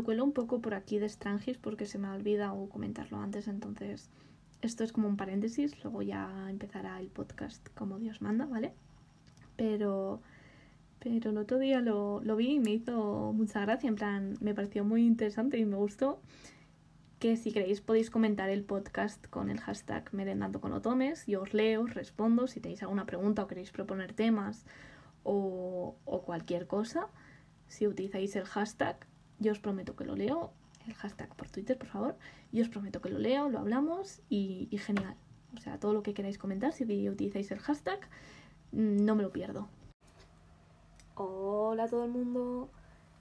lo cuelo un poco por aquí de Strangis porque se me ha olvidado comentarlo antes, entonces esto es como un paréntesis, luego ya empezará el podcast como Dios manda, ¿vale? Pero, pero el otro día lo, vi y me hizo mucha gracia, en plan, me pareció muy interesante y me gustó que si queréis podéis comentar el podcast con el hashtag merendando con otomes, yo os leo, os respondo, si tenéis alguna pregunta o queréis proponer temas o cualquier cosa, si utilizáis el hashtag, yo os prometo que lo leo, el hashtag por Twitter, por favor, yo os prometo que lo leo, lo hablamos y, genial. O sea, todo lo que queráis comentar, si utilizáis el hashtag, mm, no me lo pierdo. Hola a todo el mundo,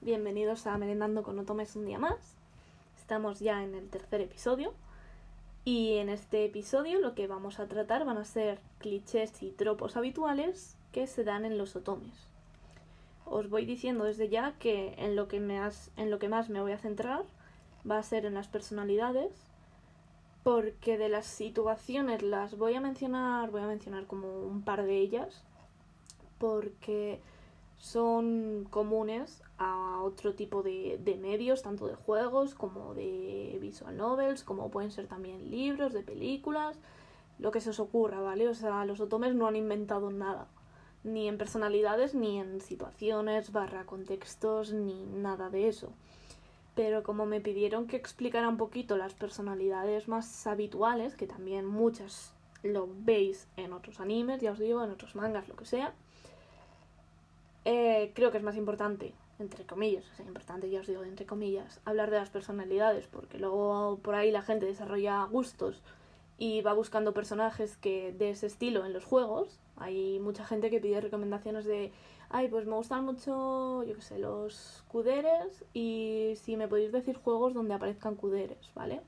bienvenidos a Merendando con Otomes un día más. Estamos ya en el tercer episodio y en este episodio lo que vamos a tratar van a ser clichés y tropos habituales que se dan en los otomes. Os voy diciendo desde ya que en lo que, me has, en lo que más me voy a centrar va a ser en las personalidades porque de las situaciones las voy a mencionar, voy a mencionar como un par de ellas porque son comunes a otro tipo de, de, medios, tanto de juegos como de visual novels, como pueden ser también libros, de películas, lo que se os ocurra, ¿vale? O sea, los otomes no han inventado nada, ni en personalidades, ni en situaciones, barra contextos, ni nada de eso. Pero como me pidieron que explicara un poquito las personalidades más habituales, que también muchas lo veis en otros animes, ya os digo, en otros mangas, lo que sea, eh, creo que es más importante, entre comillas, sea, importante ya os digo, entre comillas, hablar de las personalidades, porque luego por ahí la gente desarrolla gustos y va buscando personajes que de ese estilo en los juegos. Hay mucha gente que pide recomendaciones de, ay, pues me gustan mucho, yo qué sé, los cuderes y si me podéis decir juegos donde aparezcan cuderes, ¿vale?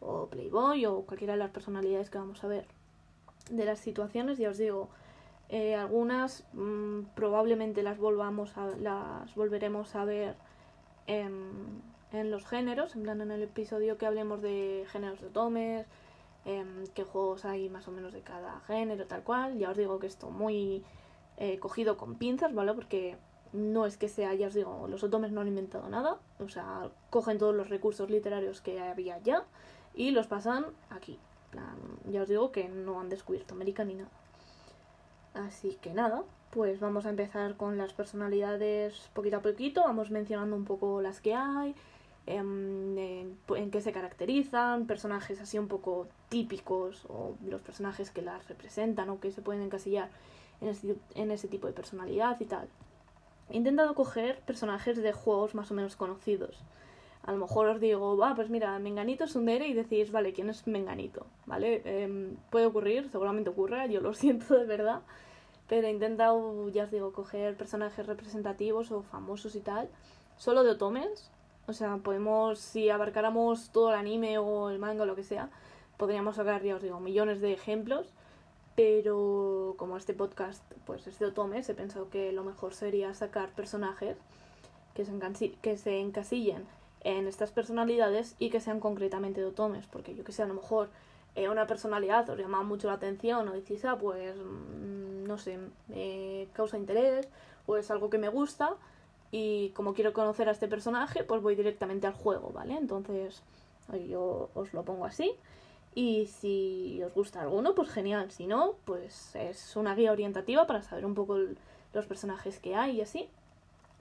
O Playboy o cualquiera de las personalidades que vamos a ver. De las situaciones, ya os digo, eh, algunas mmm, probablemente las volvamos a, las volveremos a ver en, en, los géneros, en plan en el episodio que hablemos de géneros de tomes, eh, qué juegos hay más o menos de cada género, tal cual. Ya os digo que esto muy eh, cogido con pinzas, ¿vale? Porque no es que sea, ya os digo, los otomes no han inventado nada, o sea, cogen todos los recursos literarios que había ya y los pasan aquí. Ya os digo que no han descubierto América ni nada. Así que nada, pues vamos a empezar con las personalidades poquito a poquito, vamos mencionando un poco las que hay, en, en, qué se caracterizan, personajes así un poco típicos o los personajes que las representan o que se pueden encasillar en ese, en ese tipo de personalidad y tal. He intentado coger personajes de juegos más o menos conocidos. A lo mejor os digo, va, pues mira, Menganito es un dere y decís, vale, ¿quién es Menganito? ¿Vale? Eh, puede ocurrir, seguramente ocurra, yo lo siento de verdad, pero he intentado, ya os digo, coger personajes representativos o famosos y tal, solo de otomes. O sea, podemos, si abarcáramos todo el anime o el manga o lo que sea, podríamos sacar, ya os digo, millones de ejemplos, pero como este podcast pues es de otomes, he pensado que lo mejor sería sacar personajes que se, que se encasillen en estas personalidades y que sean concretamente de otomes, porque yo que sé, a lo mejor eh, una personalidad os llama mucho la atención o decís, ah, pues mmm, no sé, me causa interés o es algo que me gusta y como quiero conocer a este personaje, pues voy directamente al juego, ¿vale? Entonces yo os lo pongo así y si os gusta alguno, pues genial, si no, pues es una guía orientativa para saber un poco los personajes que hay y así.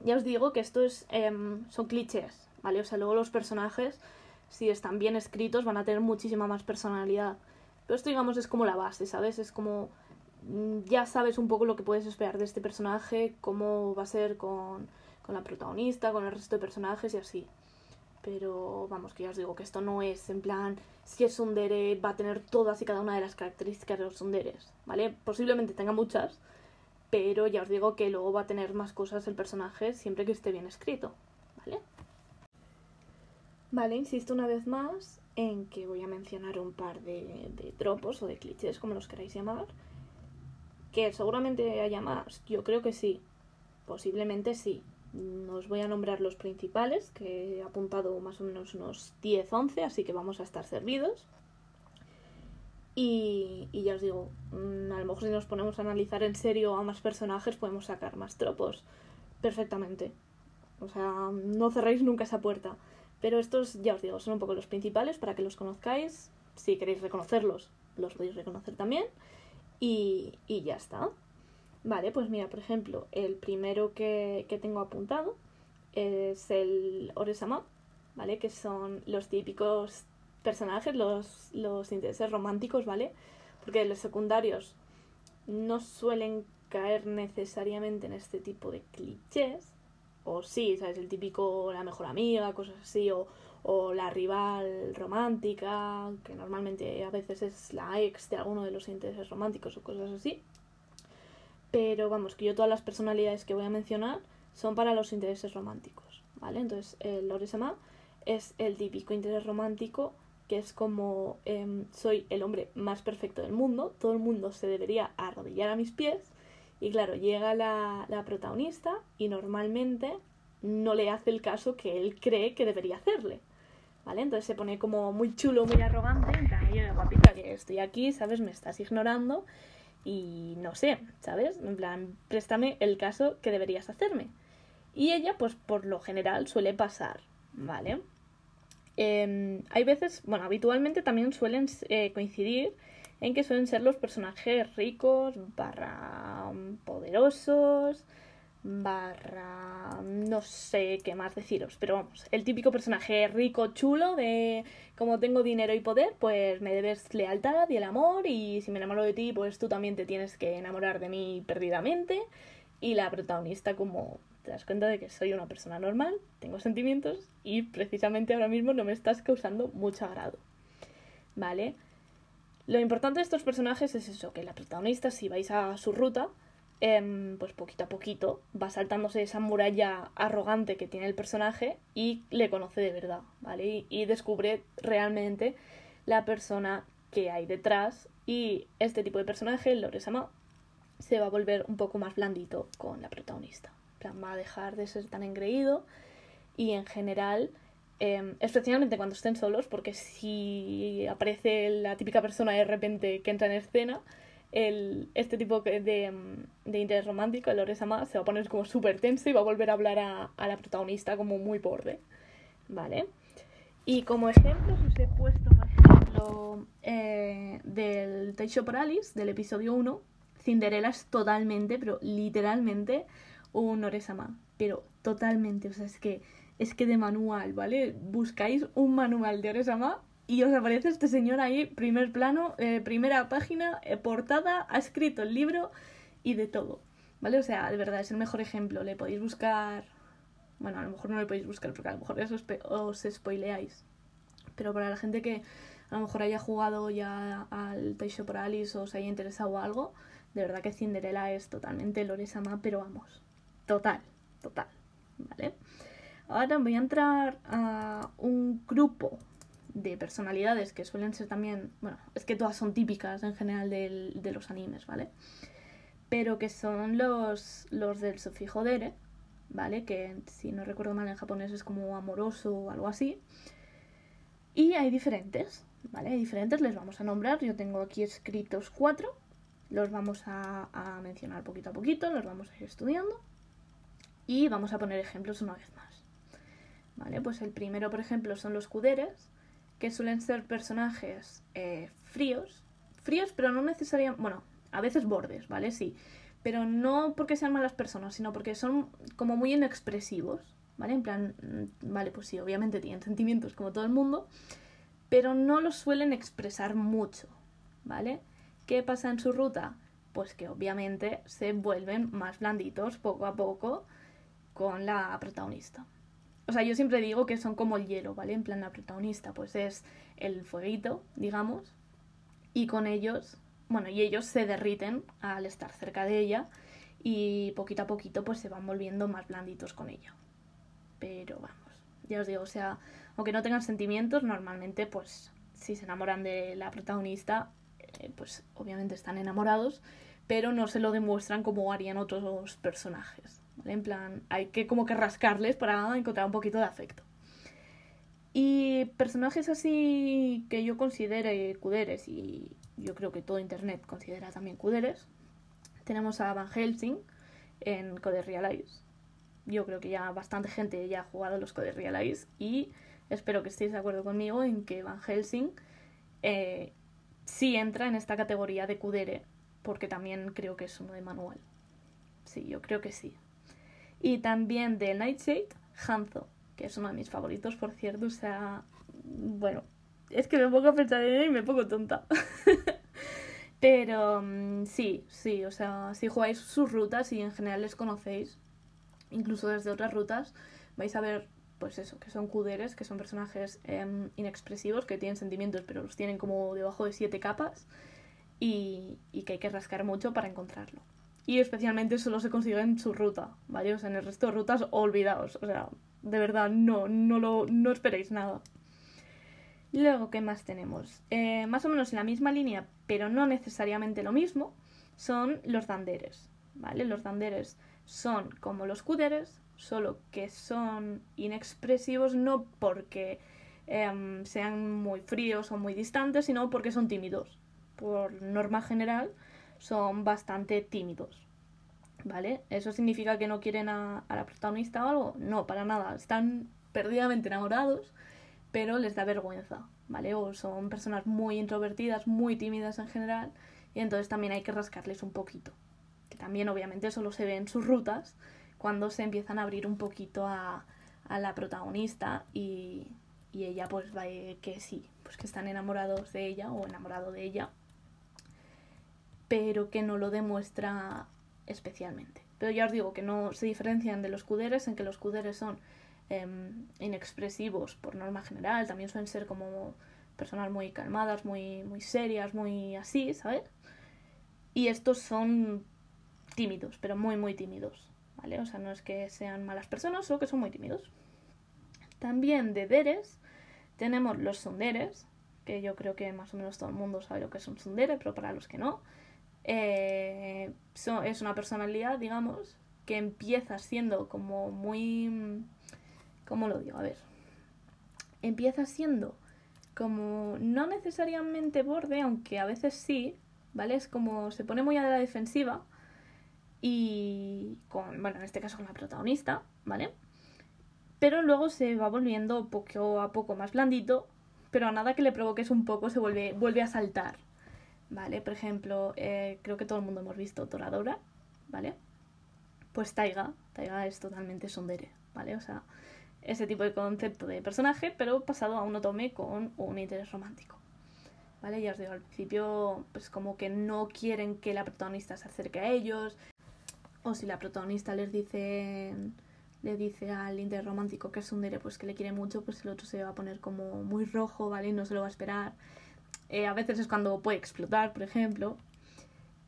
Ya os digo que esto es, eh, son clichés, ¿vale? O sea, luego los personajes, si están bien escritos, van a tener muchísima más personalidad. Pero esto, digamos, es como la base, ¿sabes? Es como mm, ya sabes un poco lo que puedes esperar de este personaje, cómo va a ser con, con la protagonista, con el resto de personajes y así. Pero vamos, que ya os digo que esto no es en plan, si es un dere va a tener todas y cada una de las características de los sunderes, ¿vale? Posiblemente tenga muchas, pero ya os digo que luego va a tener más cosas el personaje siempre que esté bien escrito, ¿vale? Vale, insisto una vez más en que voy a mencionar un par de, tropos o de clichés, como los queráis llamar, que seguramente haya más, yo creo que sí, posiblemente sí. Os voy a nombrar los principales, que he apuntado más o menos unos 10-11, así que vamos a estar servidos. Y, ya os digo, mmm, a lo mejor si nos ponemos a analizar en serio a más personajes podemos sacar más tropos perfectamente. O sea, no cerréis nunca esa puerta. Pero estos, ya os digo, son un poco los principales para que los conozcáis. Si queréis reconocerlos, los podéis reconocer también. Y ya está. Vale, pues mira, por ejemplo, el primero que, que tengo apuntado es el Oresama, ¿vale? Que son los típicos personajes, los, los intereses románticos, ¿vale? Porque los secundarios no suelen caer necesariamente en este tipo de clichés, o sí, ¿sabes? El típico la mejor amiga, cosas así, o, o la rival romántica, que normalmente a veces es la ex de alguno de los intereses románticos o cosas así. Pero vamos, que yo todas las personalidades que voy a mencionar son para los intereses románticos, ¿vale? Entonces, el Loresama es el típico interés romántico que es como em, soy el hombre más perfecto del mundo, todo el mundo se debería arrodillar a mis pies y claro, llega la, la protagonista y normalmente no le hace el caso que él cree que debería hacerle. ¿Vale? Entonces se pone como muy chulo, muy arrogante, en guapita que estoy aquí, ¿sabes? Me estás ignorando y no sé, ¿sabes? En plan, préstame el caso que deberías hacerme. Y ella, pues por lo general suele pasar, ¿vale? Em, hay veces, bueno, habitualmente también suelen eh, coincidir en que suelen ser los personajes ricos, barra poderosos, barra no sé qué más deciros, pero vamos, el típico personaje rico, chulo, de como tengo dinero y poder, pues me debes lealtad y el amor, y si me enamoro de ti, pues tú también te tienes que enamorar de mí perdidamente, y la protagonista como te das cuenta de que soy una persona normal, tengo sentimientos y precisamente ahora mismo no me estás causando mucho agrado. ¿Vale? Lo importante de estos personajes es eso, que la protagonista, si vais a su ruta, em, pues poquito a poquito va saltándose esa muralla arrogante que tiene el personaje y le conoce de verdad, ¿vale? Y, descubre realmente la persona que hay detrás y este tipo de personaje, Loresama, se va a volver un poco más blandito con la protagonista plan, va a dejar de ser tan engreído y en general, eh, especialmente cuando estén solos, porque si aparece la típica persona de repente que entra en escena, el, este tipo de, de interés romántico, el Oresama, se va a poner como súper tenso y va a volver a hablar a, a, la protagonista como muy borde. ¿Vale? Y como ejemplo os he puesto, por ejemplo, eh, del Taisho por Alice, del episodio 1, Cinderella es totalmente, pero literalmente, un Oresama, pero totalmente, o sea, es que es que de manual, ¿vale? Buscáis un manual de Oresama y os aparece este señor ahí, primer plano, eh, primera página, eh, portada, ha escrito el libro y de todo, ¿vale? O sea, de verdad, es el mejor ejemplo. Le podéis buscar. Bueno, a lo mejor no le podéis buscar porque a lo mejor os, os spoileáis. Pero para la gente que a lo mejor haya jugado ya al Taisho por Alice o os haya interesado algo, de verdad que Cinderella es totalmente Loresama, pero vamos, Total, total. ¿Vale? Ahora voy a entrar a un grupo de personalidades que suelen ser también, bueno, es que todas son típicas en general de los animes, ¿vale? Pero que son los, los del sufijo dere, ¿vale? Que si no recuerdo mal en japonés es como amoroso o algo así. Y hay diferentes, ¿vale? Hay diferentes, les vamos a nombrar. Yo tengo aquí escritos cuatro. Los vamos a, a mencionar poquito a poquito, los vamos a ir estudiando. Y vamos a poner ejemplos una vez más. ¿Vale? Pues el primero, por ejemplo, son los cuderes, que suelen ser personajes eh, fríos. Fríos, pero no necesariamente. Bueno, a veces bordes, ¿vale? Sí. Pero no porque sean malas personas, sino porque son como muy inexpresivos, ¿vale? En plan, mm, vale, pues sí, obviamente tienen sentimientos como todo el mundo, pero no los suelen expresar mucho, ¿vale? ¿Qué pasa en su ruta? Pues que obviamente se vuelven más blanditos poco a poco con la protagonista. O sea, yo siempre digo que son como el hielo, ¿vale? En plan, la protagonista pues es el fueguito, digamos, y con ellos, bueno, y ellos se derriten al estar cerca de ella y poquito a poquito pues se van volviendo más blanditos con ella. Pero vamos, ya os digo, o sea, aunque no tengan sentimientos, normalmente pues si se enamoran de la protagonista, eh, pues obviamente están enamorados, pero no se lo demuestran como harían otros personajes. En plan, hay que como que rascarles para encontrar un poquito de afecto. Y personajes así que yo considere cuderes, y yo creo que todo internet considera también cuderes, tenemos a Van Helsing en Code Realize, yo creo que ya bastante gente ya ha jugado los Code Realize y espero que estéis de acuerdo conmigo en que Van Helsing eh, sí entra en esta categoría de Kudere, porque también creo que es uno de manual. Sí, yo creo que sí. Y también de Nightshade, Hanzo, que es uno de mis favoritos, por cierto. O sea, bueno, es que me pongo a pensar en él y me pongo tonta. Pero mm, sí, sí, o sea, si jugáis sus rutas y en general les conocéis, incluso desde otras rutas, vais a ver, pues eso, que son cuderes, que son personajes em, inexpresivos, que tienen sentimientos, pero los tienen como debajo de siete capas y, y que hay que rascar mucho para encontrarlo. Y especialmente solo se consigue en su ruta, ¿vale? O sea, en el resto de rutas, olvidaos. O sea, de verdad, no, no, lo, no esperéis nada. Luego, ¿qué más tenemos? Eh, más o menos en la misma línea, pero no necesariamente lo mismo, son los danderes, ¿vale? Los danderes son como los cuderes, solo que son inexpresivos no porque em, sean muy fríos o muy distantes, sino porque son tímidos. Por norma general, son bastante tímidos. ¿Vale? ¿Eso significa que no quieren a, la protagonista o algo? No, para nada. Están perdidamente enamorados pero les da vergüenza, ¿vale? O son personas muy introvertidas, muy tímidas en general, y entonces también hay que rascarles un poquito. Que también obviamente solo se ve en sus rutas cuando se empiezan a abrir un poquito a, a la protagonista y, y ella pues va que sí, pues que están enamorados de ella o enamorado de ella, pero que no lo demuestra especialmente. Pero ya os digo que no se diferencian de los cuderes en que los cuderes son Em, inexpresivos por norma general, también suelen ser como personas muy calmadas, muy, muy serias, muy así, ¿sabes? Y estos son tímidos, pero muy, muy tímidos, ¿vale? O sea, no es que sean malas personas, solo que son muy tímidos. También de deres tenemos los sonderes, que yo creo que más o menos todo el mundo sabe lo que es un pero para los que no, eh, es una personalidad, digamos, que empieza siendo como muy ¿Cómo lo digo? A ver. Empieza siendo como no necesariamente borde, aunque a veces sí, ¿vale? Es como se pone muy a la defensiva y con, bueno, en este caso con la protagonista, ¿vale? Pero luego se va volviendo poco a poco más blandito, pero a nada que le provoques un poco se vuelve, vuelve a saltar, ¿vale? Por ejemplo, eh, creo que todo el mundo hemos visto Toradora, ¿vale? Pues Taiga, Taiga es totalmente sondere, ¿vale? O sea, ese tipo de concepto de personaje, pero pasado a un otome con un interés romántico. ¿Vale? Ya os digo, al principio, pues como que no quieren que la protagonista se acerque a ellos, o si la protagonista les dice le dice al interés romántico que es un dere, pues que le quiere mucho, pues el otro se va a poner como muy rojo, ¿vale? Y no se lo va a esperar. Eh, a veces es cuando puede explotar, por ejemplo.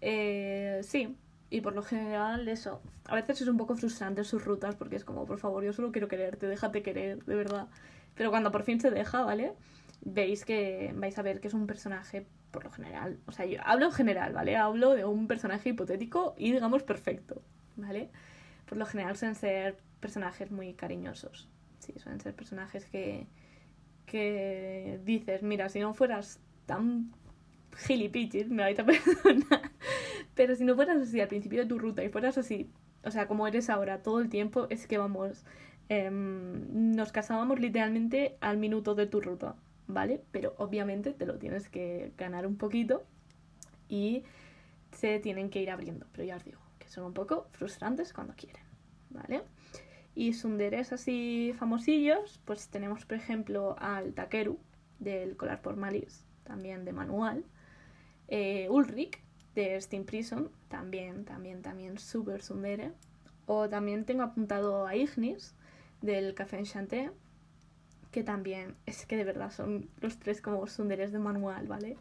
Eh, sí, y por lo general, eso. A veces es un poco frustrante sus rutas porque es como, por favor, yo solo quiero quererte, déjate querer, de verdad. Pero cuando por fin se deja, ¿vale? Veis que vais a ver que es un personaje, por lo general. O sea, yo hablo en general, ¿vale? Hablo de un personaje hipotético y digamos perfecto, ¿vale? Por lo general suelen ser personajes muy cariñosos. Sí, suelen ser personajes que, que dices, mira, si no fueras tan gilipichis, me vais a perdonar. Pero si no fueras así al principio de tu ruta y fueras así, o sea, como eres ahora todo el tiempo, es que vamos, em, nos casábamos literalmente al minuto de tu ruta, ¿vale? Pero obviamente te lo tienes que ganar un poquito y se tienen que ir abriendo. Pero ya os digo, que son un poco frustrantes cuando quieren, ¿vale? Y sunderes así famosillos, pues tenemos por ejemplo al Takeru del Colar por Malis, también de manual, eh, Ulrich de Steam Prison, también, también, también súper sundere. O también tengo apuntado a Ignis del Café Enchanté, que también es que de verdad son los tres como sunderes de manual, ¿vale?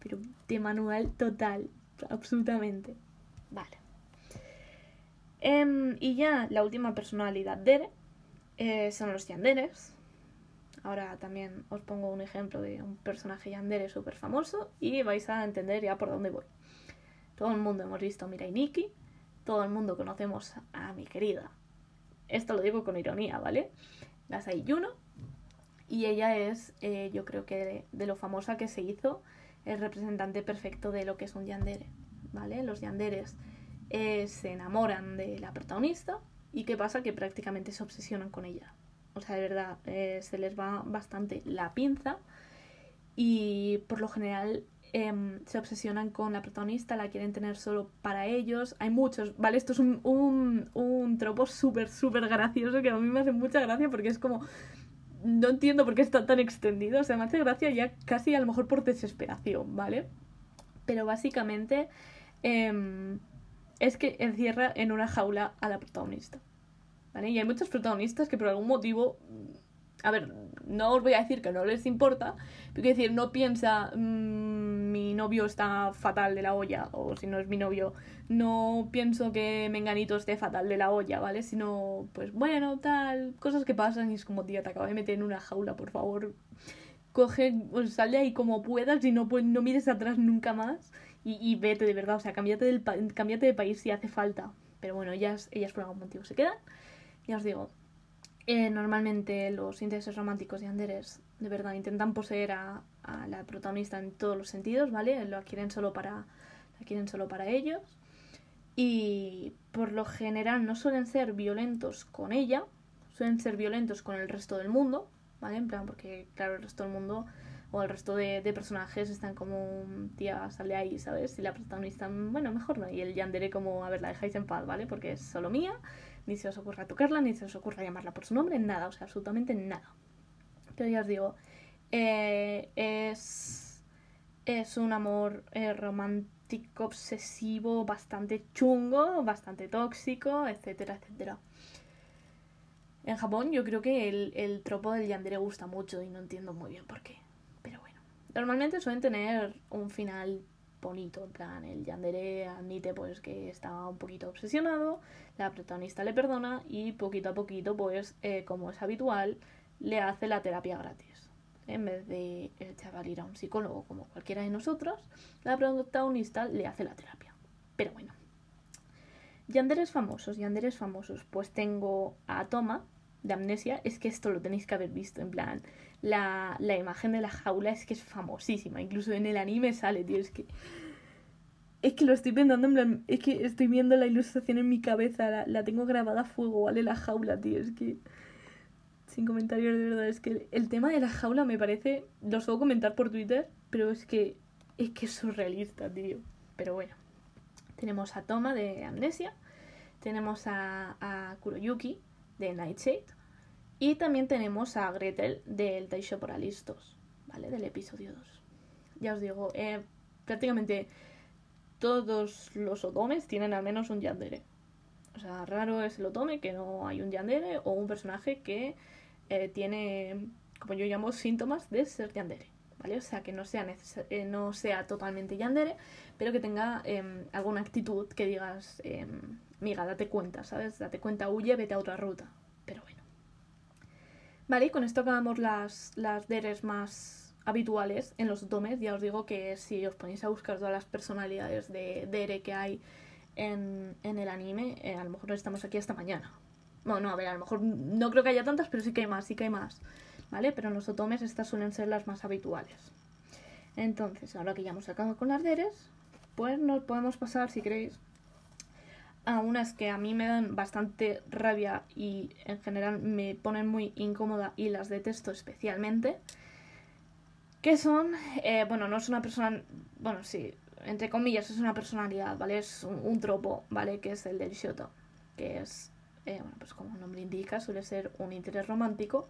Pero de manual total, absolutamente. Vale. Em, y ya la última personalidad Dere eh, son los yanderes, Ahora también os pongo un ejemplo de un personaje yandere súper famoso y vais a entender ya por dónde voy. Todo el mundo hemos visto Mirai Nikki, todo el mundo conocemos a mi querida. Esto lo digo con ironía, ¿vale? La Yuno. Y ella es, eh, yo creo que de, lo famosa que se hizo, el representante perfecto de lo que es un yandere, ¿vale? Los yanderes eh, se enamoran de la protagonista ¿Y qué pasa? Que prácticamente se obsesionan con ella. O sea, de verdad, eh, se les va bastante la pinza y por lo general em, se obsesionan con la protagonista, la quieren tener solo para ellos. Hay muchos, ¿vale? Esto es un, un, un tropo súper, súper gracioso que a mí me hace mucha gracia porque es como... No entiendo por qué está tan extendido, o sea, me hace gracia ya casi a lo mejor por desesperación, ¿vale? Pero básicamente em, es que encierra en una jaula a la protagonista. Y hay muchos protagonistas que por algún motivo a ver, no os voy a decir que no les importa, pero quiero decir, no piensa mmm, mi novio está fatal de la olla, o si no es mi novio, no pienso que Menganito esté fatal de la olla, ¿vale? Sino, pues bueno, tal, cosas que pasan y es como, tía, te acabo de meter en una jaula, por favor, coge, pues sal de ahí como puedas y no, pues, no mires atrás nunca más y, vete de verdad, o sea, cámbiate, del cámbiate de país si hace falta. Pero bueno, ellas, ellas por algún motivo se quedan. Ya os digo, eh, normalmente los intereses románticos de Anderes de verdad intentan poseer a, la protagonista en todos los sentidos, ¿vale? Lo quieren solo para, la quieren solo para ellos. Y por lo general no suelen ser violentos con ella, suelen ser violentos con el resto del mundo, ¿vale? En plan, porque claro, el resto del mundo o el resto de, personajes están como, tía, sale ahí, ¿sabes? Y la protagonista, bueno, mejor no. Y el Yandere como, a ver, la dejáis en paz, ¿vale? Porque es solo mía ni se os ocurra tocarla, ni se os ocurra llamarla por su nombre, nada, o sea, absolutamente nada. Pero ya os digo, eh, es, es un amor eh, romántico, obsesivo, bastante chungo, bastante tóxico, etcétera, etcétera. En Japón yo creo que el, el tropo del yandere gusta mucho y no entiendo muy bien por qué. Pero bueno, normalmente suelen tener un final bonito, en plan, el Yandere admite pues que está un poquito obsesionado, la protagonista le perdona y poquito a poquito, pues eh, como es habitual, le hace la terapia gratis. En vez de el chaval ir a un psicólogo como cualquiera de nosotros, la protagonista le hace la terapia. Pero bueno. Yanderes famosos, Yanderes famosos. Pues tengo a Toma, de Amnesia. Es que esto lo tenéis que haber visto, en plan la, la imagen de la jaula es que es famosísima. Incluso en el anime sale, tío. Es que. Es que lo estoy pensando en plan. Es que estoy viendo la ilustración en mi cabeza. La, tengo grabada a fuego, ¿vale? La jaula, tío. Es que. Sin comentarios, de verdad. Es que el, tema de la jaula me parece. Lo suelo comentar por Twitter. Pero es que. Es que es surrealista, tío. Pero bueno. Tenemos a Toma de Amnesia. Tenemos a, a Kuroyuki de Nightshade. Y también tenemos a Gretel del Taisho Alistos, ¿vale? Del episodio 2. Ya os digo, eh, prácticamente todos los otomes tienen al menos un yandere. O sea, raro es el otome que no hay un yandere o un personaje que eh, tiene, como yo llamo, síntomas de ser yandere. ¿Vale? O sea, que no sea, eh, no sea totalmente yandere, pero que tenga em, alguna actitud que digas, eh, miga, date cuenta, ¿sabes? Date cuenta, huye, vete a otra ruta. Pero bueno. Vale, con esto acabamos las, las deres más habituales en los domes. Ya os digo que si os ponéis a buscar todas las personalidades de dere que hay en, el anime, eh, a lo mejor estamos aquí hasta mañana. Bueno, no, a ver, a lo mejor no creo que haya tantas, pero sí que hay más, sí que hay más. ¿Vale? Pero en los otomes estas suelen ser las más habituales. Entonces, ahora que ya hemos acabado con las deres, pues nos podemos pasar, si queréis, a unas que a mí me dan bastante rabia y en general me ponen muy incómoda y las detesto especialmente. Que son, eh, bueno, no es una persona, bueno, sí, entre comillas, es una personalidad, ¿vale? Es un, tropo, ¿vale? Que es el del Shoto, que es, eh, bueno, pues como el nombre indica, suele ser un interés romántico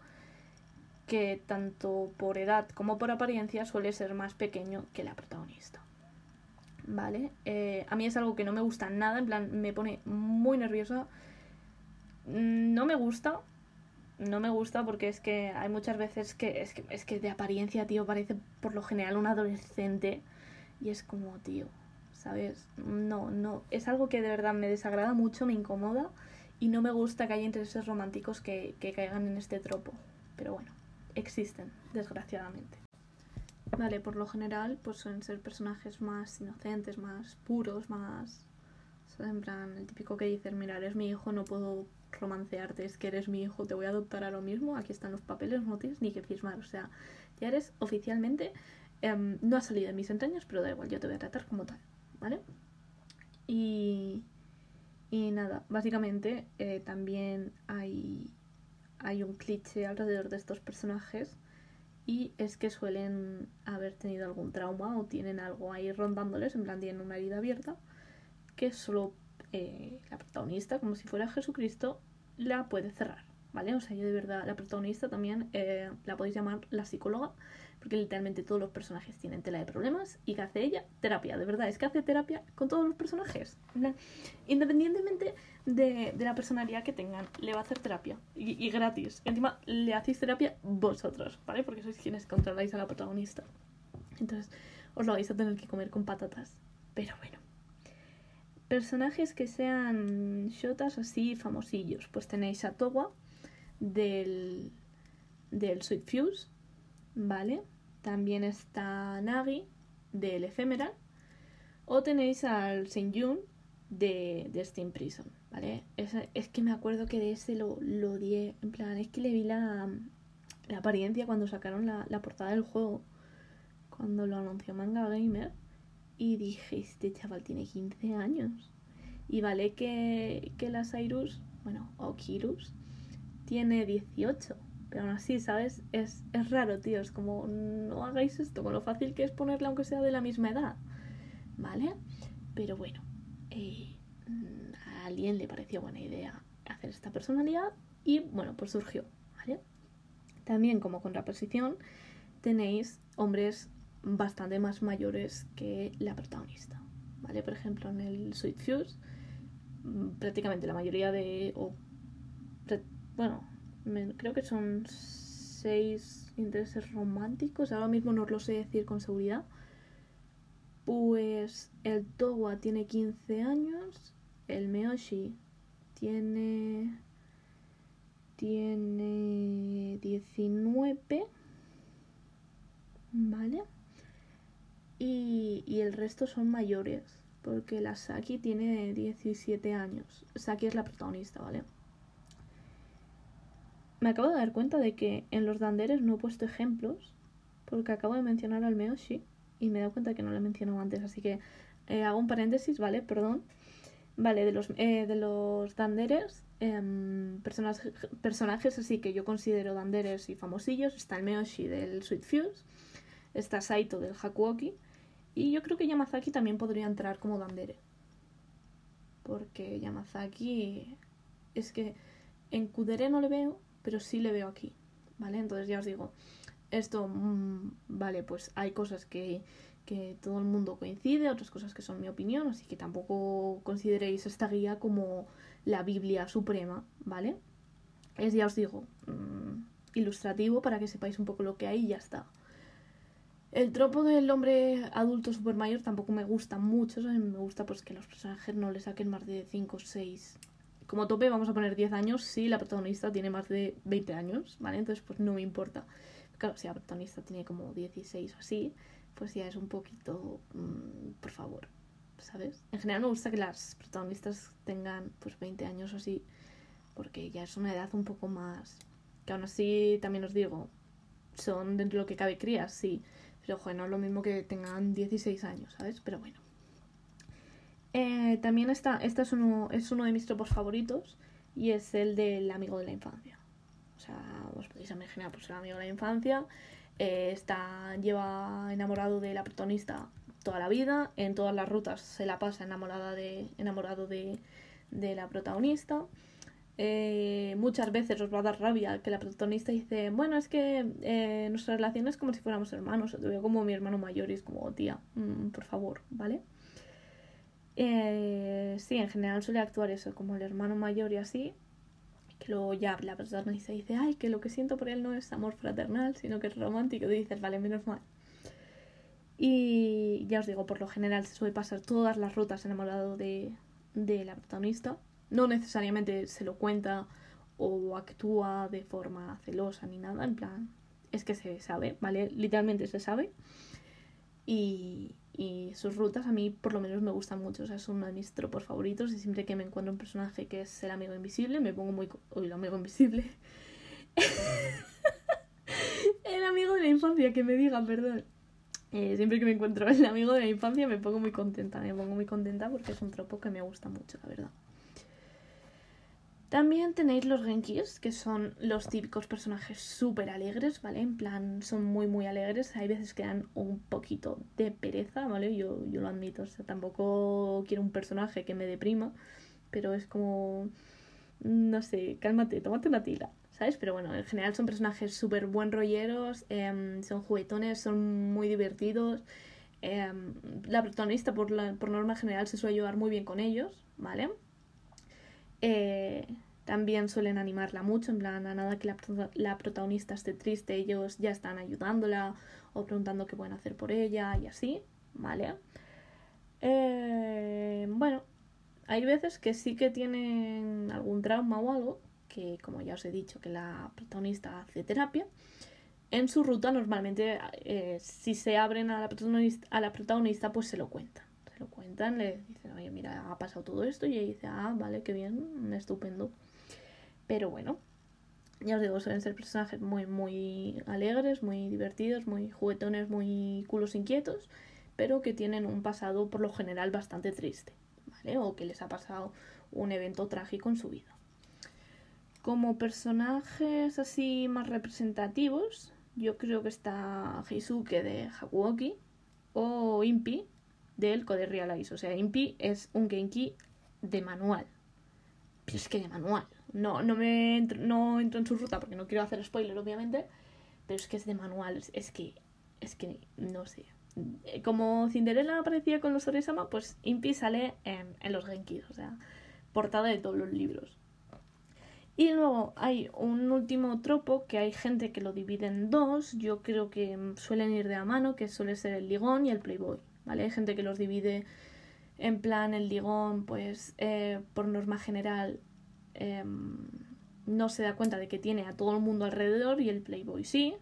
que tanto por edad como por apariencia suele ser más pequeño que la protagonista. ¿Vale? Eh, a mí es algo que no me gusta nada, en plan, me pone muy nerviosa. No me gusta, no me gusta porque es que hay muchas veces que es que, es que de apariencia, tío, parece por lo general un adolescente y es como, tío, ¿sabes? No, no, es algo que de verdad me desagrada mucho, me incomoda y no me gusta que haya intereses románticos que, que caigan en este tropo. Pero bueno, existen, desgraciadamente. Vale, por lo general, pues suelen ser personajes más inocentes, más puros, más. En plan, el típico que dice: Mira, eres mi hijo, no puedo romancearte, es que eres mi hijo, te voy a adoptar ahora mismo, aquí están los papeles, no tienes ni que firmar. O sea, ya eres oficialmente. Em, no ha salido de mis entrañas, pero da igual, yo te voy a tratar como tal, ¿vale? Y. Y nada, básicamente eh, también hay, hay un cliché alrededor de estos personajes y es que suelen haber tenido algún trauma o tienen algo ahí rondándoles, en plan tienen una herida abierta, que solo eh, la protagonista, como si fuera Jesucristo, la puede cerrar, ¿vale? O sea, yo de verdad, la protagonista también eh, la podéis llamar la psicóloga, porque literalmente todos los personajes tienen tela de problemas y que hace ella terapia, de verdad, es que hace terapia con todos los personajes. Independientemente de, la personalidad que tengan, le va a hacer terapia y, gratis. Encima le hacéis terapia vosotros, ¿vale? Porque sois quienes controláis a la protagonista. Entonces os lo vais a tener que comer con patatas. Pero bueno. Personajes que sean shotas así famosillos. Pues tenéis a Towa del, del Sweet Fuse, ¿vale? También está Nagi del Ephemeral. O tenéis al Saint Jun de, de Steam Prison, ¿vale? Es, es, que me acuerdo que de ese lo, lo. En plan, es que le vi la, la apariencia cuando sacaron la, la, portada del juego. Cuando lo anunció Manga Gamer. Y dije, este chaval tiene 15 años. Y vale que, que la Cyrus, bueno, o Kirus, tiene 18. Pero aún así, ¿sabes? Es, es raro, tío. Es como, no hagáis esto con lo fácil que es ponerla aunque sea de la misma edad. ¿Vale? Pero bueno, eh, a alguien le pareció buena idea hacer esta personalidad y bueno, pues surgió. ¿Vale? También como contraposición tenéis hombres bastante más mayores que la protagonista. ¿Vale? Por ejemplo, en el Sweet Fuse, mm, prácticamente la mayoría de. O, bueno, creo que son seis intereses románticos, ahora mismo no lo sé decir con seguridad. Pues el Towa tiene 15 años, el Meoshi tiene tiene 19, ¿vale? Y, y, el resto son mayores, porque la Saki tiene 17 años. Saki es la protagonista, ¿vale? Me acabo de dar cuenta de que en los danderes no he puesto ejemplos, porque acabo de mencionar al Meoshi y me he dado cuenta que no lo he mencionado antes, así que eh, hago un paréntesis, ¿vale? Perdón. Vale, de los, eh, de los danderes, eh, personajes así que yo considero danderes y famosillos, está el Meoshi del Sweet Fuse, está Saito del Hakuoki, y yo creo que Yamazaki también podría entrar como dandere. Porque Yamazaki es que en Kudere no le veo, pero sí le veo aquí, ¿vale? Entonces ya os digo, esto, mm, vale, pues hay cosas que, que todo el mundo coincide, otras cosas que son mi opinión, así que tampoco consideréis esta guía como la Biblia suprema, ¿vale? Es, ya os digo, mm, ilustrativo para que sepáis un poco lo que hay y ya está. El tropo del hombre adulto super mayor tampoco me gusta mucho, me gusta pues que los personajes no le saquen más de 5 o 6 como tope vamos a poner 10 años si la protagonista tiene más de 20 años, ¿vale? Entonces pues no me importa. Claro, si la protagonista tiene como 16 o así, pues ya es un poquito, mmm, por favor, ¿sabes? En general me gusta que las protagonistas tengan pues 20 años o así, porque ya es una edad un poco más... Que aún así también os digo, son dentro de lo que cabe crías, sí, pero ojo, no es lo mismo que tengan 16 años, ¿sabes? Pero bueno. Eh, también está, este es uno, es uno de mis tropos favoritos y es el del amigo de la infancia. O sea, os podéis imaginar, pues el amigo de la infancia eh, está, lleva enamorado de la protagonista toda la vida, en todas las rutas se la pasa enamorada de, enamorado de, de la protagonista. Eh, muchas veces os va a dar rabia que la protagonista dice, bueno, es que nuestra relación es como si fuéramos hermanos, o te veo como mi hermano mayor y es como, tía, mm, por favor, ¿vale? Eh, sí, en general suele actuar eso, como el hermano mayor y así. Que luego ya la persona dice, dice, ay, que lo que siento por él no es amor fraternal, sino que es romántico. Dices, vale, menos mal. Y ya os digo, por lo general se suele pasar todas las rutas enamorado de, de la protagonista. No necesariamente se lo cuenta o actúa de forma celosa ni nada, en plan, es que se sabe, ¿vale? Literalmente se sabe. Y, y sus rutas a mí por lo menos me gustan mucho, o sea, es uno de mis tropos favoritos y siempre que me encuentro un personaje que es el amigo invisible me pongo muy... Uy, el amigo invisible. el amigo de la infancia, que me digan, perdón. Eh, siempre que me encuentro el amigo de la infancia me pongo muy contenta, me pongo muy contenta porque es un tropo que me gusta mucho, la verdad. También tenéis los Genkis, que son los típicos personajes súper alegres, ¿vale? En plan, son muy, muy alegres. Hay veces que dan un poquito de pereza, ¿vale? Yo, yo lo admito. O sea, tampoco quiero un personaje que me deprima, pero es como. No sé, cálmate, tómate una tila, ¿sabes? Pero bueno, en general son personajes súper buen rolleros, em, son juguetones, son muy divertidos. Em, la protagonista, por, la, por norma general, se suele llevar muy bien con ellos, ¿vale? Eh, también suelen animarla mucho, en plan, a nada que la, protagonista esté triste, ellos ya están ayudándola o preguntando qué pueden hacer por ella y así, ¿vale? Eh, bueno, hay veces que sí que tienen algún trauma o algo, que como ya os he dicho, que la protagonista hace terapia. En su ruta normalmente eh, si se abren a la, protagonista, a la protagonista pues se lo cuentan lo cuentan, le dicen, oye, mira, ha pasado todo esto, y ella dice, ah, vale, qué bien, estupendo. Pero bueno, ya os digo, suelen ser personajes muy, muy alegres, muy divertidos, muy juguetones, muy culos inquietos, pero que tienen un pasado por lo general bastante triste, ¿vale? O que les ha pasado un evento trágico en su vida. Como personajes así más representativos, yo creo que está Heisuke de Hakuoki o Impi del Code Realize. O sea, Impi es un Genki de manual. Pero es que de manual. No, no me entro, no entro en su ruta porque no quiero hacer spoiler, obviamente. Pero es que es de manual. Es que, es que, no sé. Como Cinderella aparecía con los Oresama, pues Impi sale en, en los Genkis. O sea, portada de todos los libros. Y luego hay un último tropo que hay gente que lo divide en dos. Yo creo que suelen ir de a mano, que suele ser el Ligón y el Playboy. ¿Vale? Hay gente que los divide en plan el ligón, pues eh, por norma general em, no se da cuenta de que tiene a todo el mundo alrededor y el Playboy sí,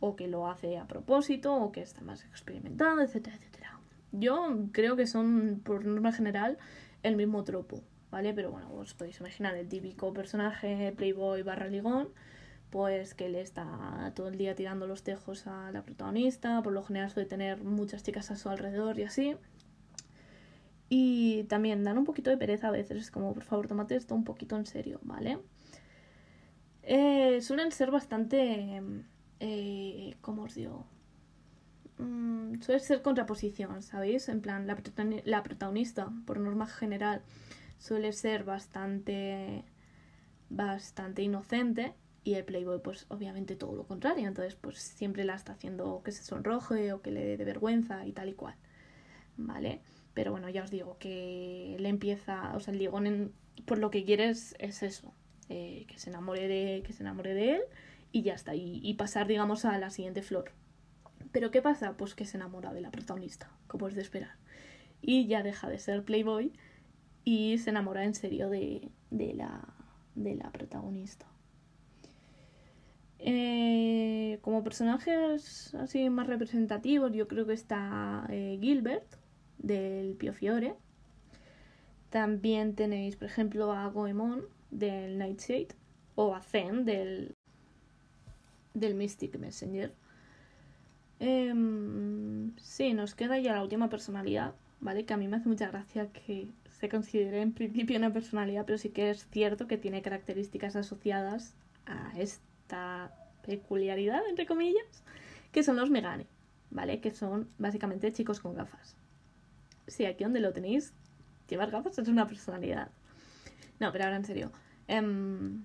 o que lo hace a propósito, o que está más experimentado, etcétera, etcétera. Yo creo que son por norma general el mismo tropo, ¿vale? Pero bueno, os podéis imaginar el típico personaje Playboy barra ligón pues que le está todo el día tirando los tejos a la protagonista, por lo general suele tener muchas chicas a su alrededor y así. Y también dan un poquito de pereza a veces, es como, por favor, tómate esto un poquito en serio, ¿vale? Eh, suelen ser bastante... Eh, ¿Cómo os digo? Mm, suele ser contraposición, ¿sabéis? En plan, la, la protagonista, por norma general, suele ser bastante... bastante inocente y el Playboy, pues obviamente todo lo contrario. Entonces, pues siempre la está haciendo que se sonroje o que le dé vergüenza y tal y cual. ¿Vale? Pero bueno, ya os digo que le empieza, o sea, el Ligón por lo que quieres es eso, eh, que se enamore de, que se enamore de él y ya está, y, y, pasar, digamos, a la siguiente flor. Pero ¿qué pasa? Pues que se enamora de la protagonista, como es de esperar. Y ya deja de ser Playboy y se enamora en serio de, de, la, de la protagonista. Eh, como personajes así más representativos, yo creo que está eh, Gilbert del Pio Fiore. También tenéis, por ejemplo, a Goemon del Nightshade o a Zen del, del Mystic Messenger. Em, sí, nos queda ya la última personalidad, ¿vale? Que a mí me hace mucha gracia que se considere en principio una personalidad, pero sí que es cierto que tiene características asociadas a este peculiaridad, entre comillas, que son los Megane, ¿vale? Que son básicamente chicos con gafas. Sí, aquí donde lo tenéis, llevar gafas es una personalidad. No, pero ahora en serio. Em,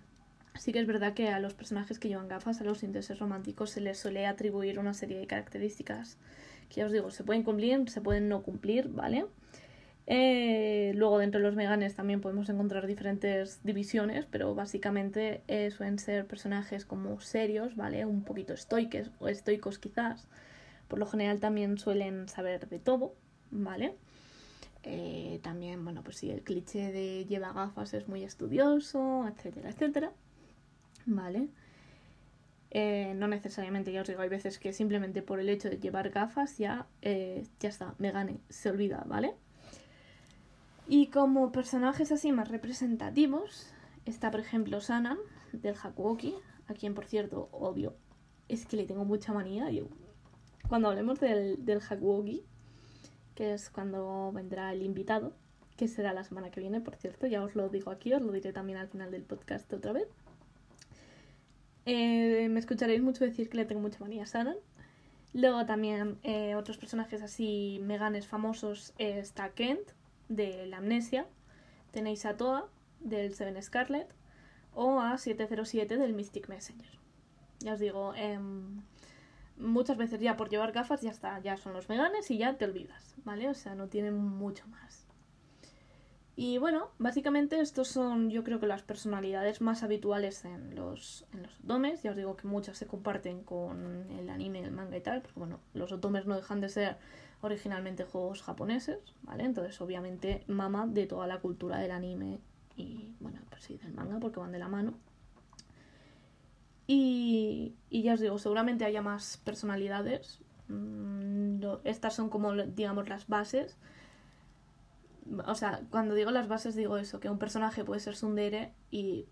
sí que es verdad que a los personajes que llevan gafas, a los intereses románticos, se les suele atribuir una serie de características que ya os digo, se pueden cumplir, se pueden no cumplir, ¿vale? Eh, luego dentro de los meganes también podemos encontrar diferentes divisiones, pero básicamente eh, suelen ser personajes como serios, ¿vale? Un poquito estoicos o estoicos quizás. Por lo general también suelen saber de todo, ¿vale? Eh, también, bueno, pues si el cliché de lleva gafas es muy estudioso, etcétera, etcétera, ¿vale? no necesariamente, ya os digo, hay veces que simplemente por el hecho de llevar gafas ya, ya está, me gane, se olvida, ¿vale? Y como personajes así más representativos, está por ejemplo Sanan del Hakuoki, a quien por cierto odio. Es que le tengo mucha manía. Yo, cuando hablemos del, del Hakuoki, que es cuando vendrá el invitado, que será la semana que viene, por cierto, ya os lo digo aquí, os lo diré también al final del podcast otra vez. Eh, me escucharéis mucho decir que le tengo mucha manía a Saran. Luego también eh, otros personajes así meganes famosos está Kent, de la Amnesia. Tenéis a Toa, del Seven Scarlet. O a 707 del Mystic Messenger. Ya os digo, em, muchas veces ya por llevar gafas ya está, ya son los meganes y ya te olvidas, ¿vale? O sea, no tienen mucho más. Y bueno, básicamente estos son yo creo que las personalidades más habituales en los, en los otomes. Ya os digo que muchas se comparten con el anime, el manga y tal, porque bueno, los otomes no dejan de ser originalmente juegos japoneses, ¿vale? Entonces obviamente mama de toda la cultura del anime y bueno, pues sí, del manga porque van de la mano. Y, y ya os digo, seguramente haya más personalidades. Mm, estas son como, digamos, las bases o sea, cuando digo las bases digo eso, que un personaje puede ser sundere y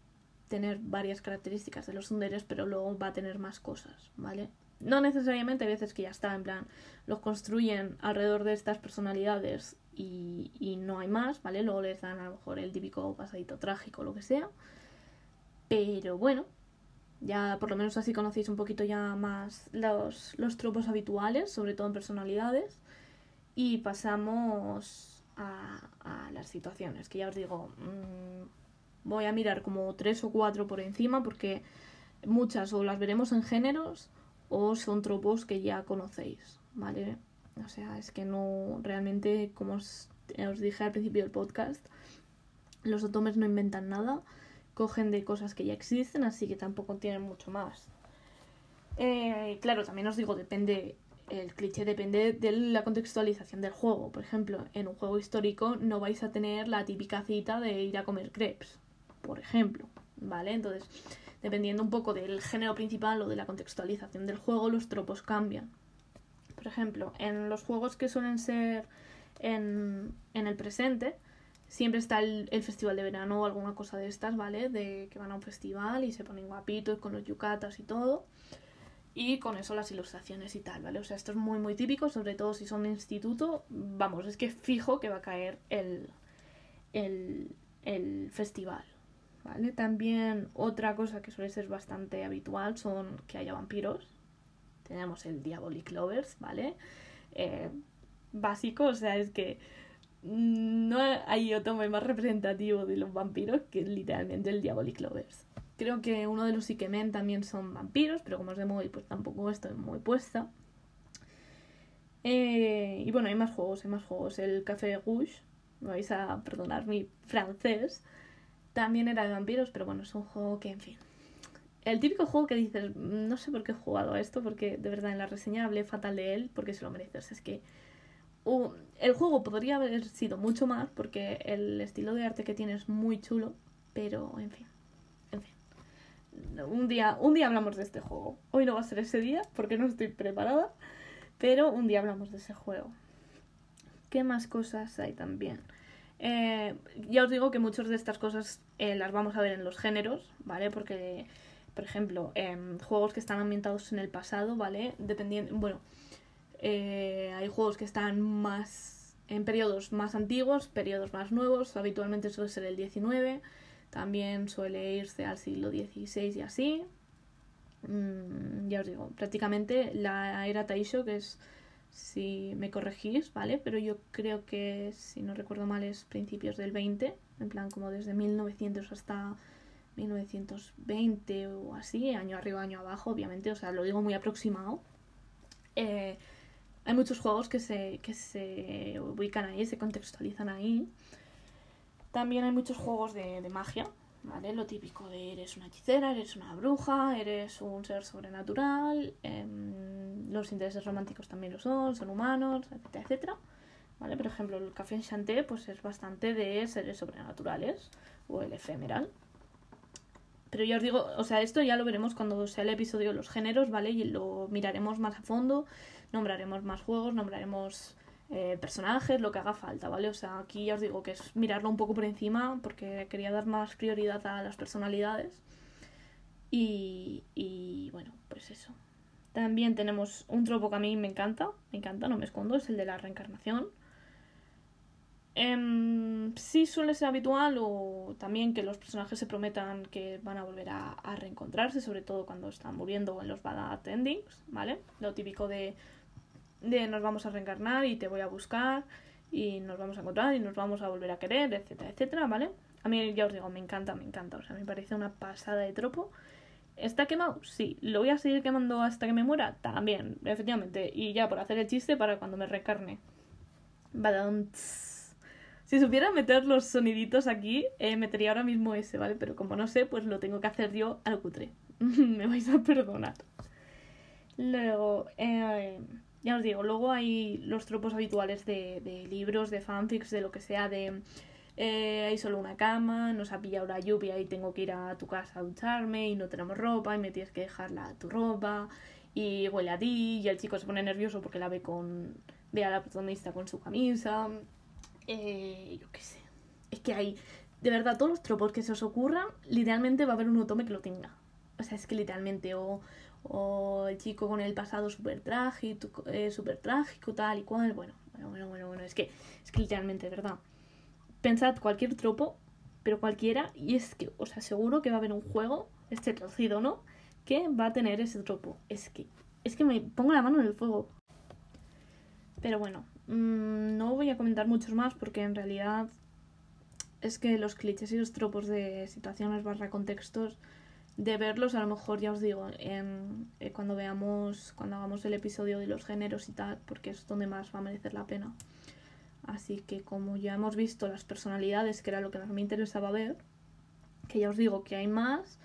tener varias características de los sunderes, pero luego va a tener más cosas, ¿vale? No necesariamente, hay veces que ya está, en plan, los construyen alrededor de estas personalidades y, y no hay más, ¿vale? Luego les dan a lo mejor el típico pasadito trágico, lo que sea. Pero bueno, ya por lo menos así conocéis un poquito ya más los, los tropos habituales, sobre todo en personalidades. Y pasamos a, las situaciones. Que ya os digo, mm, voy a mirar como tres o cuatro por encima porque muchas o las veremos en géneros o son tropos que ya conocéis, ¿vale? O sea, es que no realmente, como os, dije al principio del podcast, los otomes no inventan nada, cogen de cosas que ya existen, así que tampoco tienen mucho más. Eh, claro, también os digo, depende el cliché depende de la contextualización del juego. Por ejemplo, en un juego histórico no vais a tener la típica cita de ir a comer crepes, por ejemplo, ¿vale? Entonces, dependiendo un poco del género principal o de la contextualización del juego, los tropos cambian. Por ejemplo, en los juegos que suelen ser en, en el presente, siempre está el, festival de verano o alguna cosa de estas, ¿vale? De que van a un festival y se ponen guapitos con los yucatas y todo y con eso las ilustraciones y tal, ¿vale? O sea, esto es muy, muy típico, sobre todo si son de instituto, vamos, es que fijo que va a caer el, el, el festival, ¿vale? También otra cosa que suele ser bastante habitual son que haya vampiros. Tenemos el Diabolic Lovers, ¿vale? Eh, básico, o sea, es que no hay otro más representativo de los vampiros que literalmente el Diabolic Lovers. Creo que uno de los Ikemen también son vampiros, pero como es de móvil, pues tampoco estoy muy puesta. Eh, y bueno, hay más juegos, hay más juegos. El Café Rouge, me vais a perdonar mi francés, también era de vampiros, pero bueno, es un juego que, en fin. El típico juego que dices, no sé por qué he jugado a esto, porque de verdad en la reseña hablé fatal de él, porque se lo mereces. Es que el juego podría haber sido mucho más, porque el estilo de arte que tiene es muy chulo, pero en fin un día, un día hablamos de este juego. Hoy no va a ser ese día porque no estoy preparada, pero un día hablamos de ese juego. ¿Qué más cosas hay también? Eh, ya os digo que muchas de estas cosas eh, las vamos a ver en los géneros, ¿vale? Porque, por ejemplo, en juegos que están ambientados en el pasado, ¿vale? Dependiendo, bueno, eh, hay juegos que están más en periodos más antiguos, periodos más nuevos, habitualmente suele ser el 19 también suele irse al siglo XVI y así. Mm, ya os digo, prácticamente la era Taisho, que es, si me corregís, ¿vale? Pero yo creo que, si no recuerdo mal, es principios del 20, en plan como desde 1900 hasta 1920 o así, año arriba, año abajo, obviamente, o sea, lo digo muy aproximado. Eh, hay muchos juegos que se, que se ubican ahí, se contextualizan ahí. También hay muchos juegos de, magia, ¿vale? Lo típico de eres una hechicera, eres una bruja, eres un ser sobrenatural, em, los intereses románticos también lo son, son humanos, etcétera, etcétera. ¿Vale? Por ejemplo, el Café Enchanté pues es bastante de seres sobrenaturales o el efemeral. Pero ya os digo, o sea, esto ya lo veremos cuando sea el episodio de los géneros, ¿vale? Y lo miraremos más a fondo, nombraremos más juegos, nombraremos eh, personajes, lo que haga falta, ¿vale? O sea, aquí ya os digo que es mirarlo un poco por encima porque quería dar más prioridad a las personalidades. Y, bueno, pues eso. También tenemos un tropo que a mí me encanta, me encanta, no me escondo, es el de la reencarnación. Em, sí suele ser habitual o también que los personajes se prometan que van a volver a, reencontrarse, sobre todo cuando están muriendo en los bad endings, ¿vale? Lo típico de, de nos vamos a reencarnar y te voy a buscar y nos vamos a encontrar y nos vamos a volver a querer, etcétera, etcétera, ¿vale? A mí ya os digo, me encanta, me encanta, o sea, me parece una pasada de tropo. ¿Está quemado? Sí. ¿Lo voy a seguir quemando hasta que me muera? También, efectivamente. Y ya por hacer el chiste para cuando me recarne. Si supiera meter los soniditos aquí, eh, metería ahora mismo ese, ¿vale? Pero como no sé, pues lo tengo que hacer yo al cutre. Me vais a perdonar. Luego, eh, ya os digo, luego hay los tropos habituales de, libros, de fanfics, de lo que sea, de eh, hay solo una cama, nos ha pillado la lluvia y tengo que ir a tu casa a ducharme y no tenemos ropa y me tienes que dejar la, tu ropa y huele a ti y el chico se pone nervioso porque la ve con ve a la protagonista con su camisa eh, yo qué sé. Es que hay, de verdad, todos los tropos que se os ocurran, literalmente va a haber un otome que lo tenga. O sea, es que literalmente, o, o el chico con el pasado súper trágico, eh, super trágico, tal y cual. Bueno, bueno, bueno, bueno, bueno, es que, es que literalmente, verdad. Pensad cualquier tropo, pero cualquiera, y es que os aseguro que va a haber un juego, este trocido, ¿no? Que va a tener ese tropo. Es que, es que me pongo la mano en el fuego. Pero bueno, Mm, no voy a comentar muchos más porque en realidad es que los clichés y los tropos de situaciones barra contextos de verlos a lo mejor ya os digo en, eh, cuando veamos cuando hagamos el episodio de los géneros y tal porque es donde más va a merecer la pena así que como ya hemos visto las personalidades que era lo que más me interesaba ver que ya os digo que hay más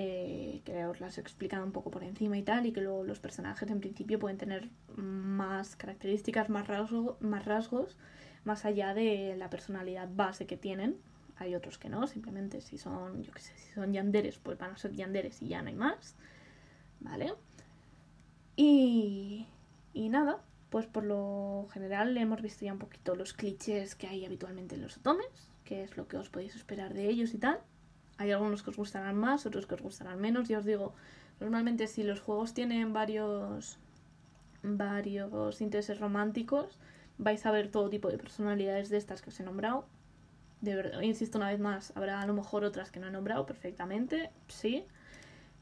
eh, que os las he explicado un poco por encima y tal, y que luego los personajes en principio pueden tener más características, más, más rasgos, más allá de la personalidad base que tienen. Hay otros que no, simplemente si son, yo qué sé, si son yanderes, pues van a ser yanderes y ya no hay más. ¿Vale? Y, y nada, pues por lo general hemos visto ya un poquito los clichés que hay habitualmente en los otomes, que es lo que os podéis esperar de ellos y tal. Hay algunos que os gustarán más, otros que os gustarán menos. Ya os digo, normalmente si los juegos tienen varios varios intereses románticos, vais a ver todo tipo de personalidades de estas que os he nombrado. De verdad, insisto una vez más, habrá a lo mejor otras que no he nombrado perfectamente, sí.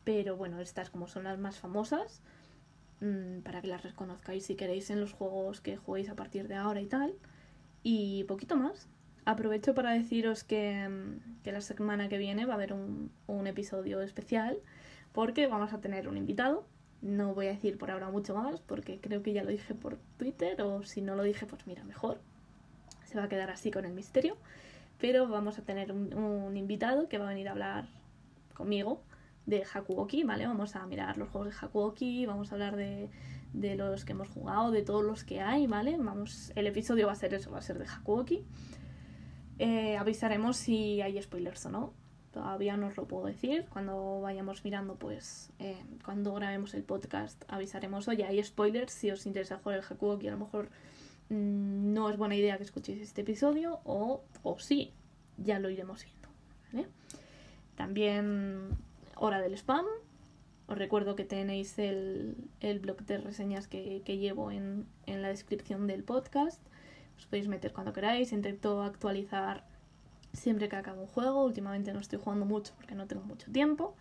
Pero bueno, estas como son las más famosas, mm, para que las reconozcáis si queréis en los juegos que juguéis a partir de ahora y tal. Y poquito más aprovecho para deciros que, la semana que viene va a haber un, episodio especial porque vamos a tener un invitado. No voy a decir por ahora mucho más porque creo que ya lo dije por Twitter o si no lo dije pues mira mejor. Se va a quedar así con el misterio. Pero vamos a tener un, invitado que va a venir a hablar conmigo de Hakuoki, ¿vale? Vamos a mirar los juegos de Hakuoki, vamos a hablar de, de los que hemos jugado, de todos los que hay, ¿vale? Vamos, el episodio va a ser eso, va a ser de Hakuoki. Eh, avisaremos si hay spoilers o no. Todavía no os lo puedo decir. Cuando vayamos mirando, pues, eh, cuando grabemos el podcast, avisaremos. Oye, hay spoilers. Si os interesa jugar el Hakuoki, a lo mejor no es buena idea que escuchéis este episodio. O, o sí, ya lo iremos viendo. También, hora del spam. Os recuerdo que tenéis el, el blog de reseñas que, que llevo en, en la descripción del podcast os podéis meter cuando queráis. Intento actualizar siempre que acabo un juego. Últimamente no estoy jugando mucho porque no tengo mucho tiempo.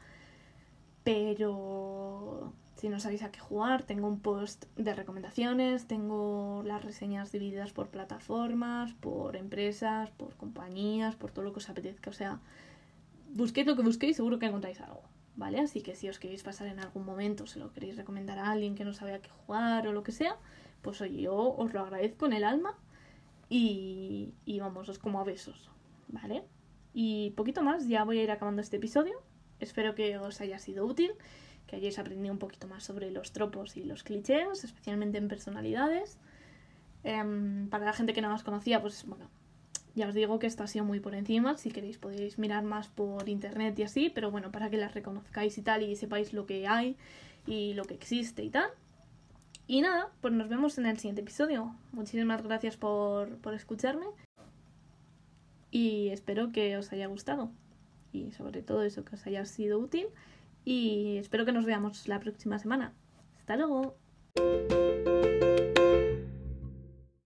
Pero si no sabéis a qué jugar, tengo un post de recomendaciones, tengo las reseñas divididas por plataformas, por empresas, por compañías, por todo lo que os apetezca. O sea, busquéis lo que busquéis, seguro que encontráis algo. ¿Vale? Así que si os queréis pasar en algún momento, se lo queréis recomendar a alguien que no sabe a qué jugar o lo que sea, pues oye, yo os lo agradezco en el alma y, y vamos, es como a besos, ¿vale? Y poquito más, ya voy a ir acabando este episodio. Espero que os haya sido útil, que hayáis aprendido un poquito más sobre los tropos y los clichés, especialmente en personalidades. Em, para la gente que no os conocía, pues bueno, ya os digo que esto ha sido muy por encima. Si queréis podéis mirar más por internet y así, pero bueno, para que las reconozcáis y tal y sepáis lo que hay y lo que existe y tal. Y nada, pues nos vemos en el siguiente episodio. Muchísimas gracias por, por escucharme y espero que os haya gustado y sobre todo eso, que os haya sido útil y espero que nos veamos la próxima semana. Hasta luego.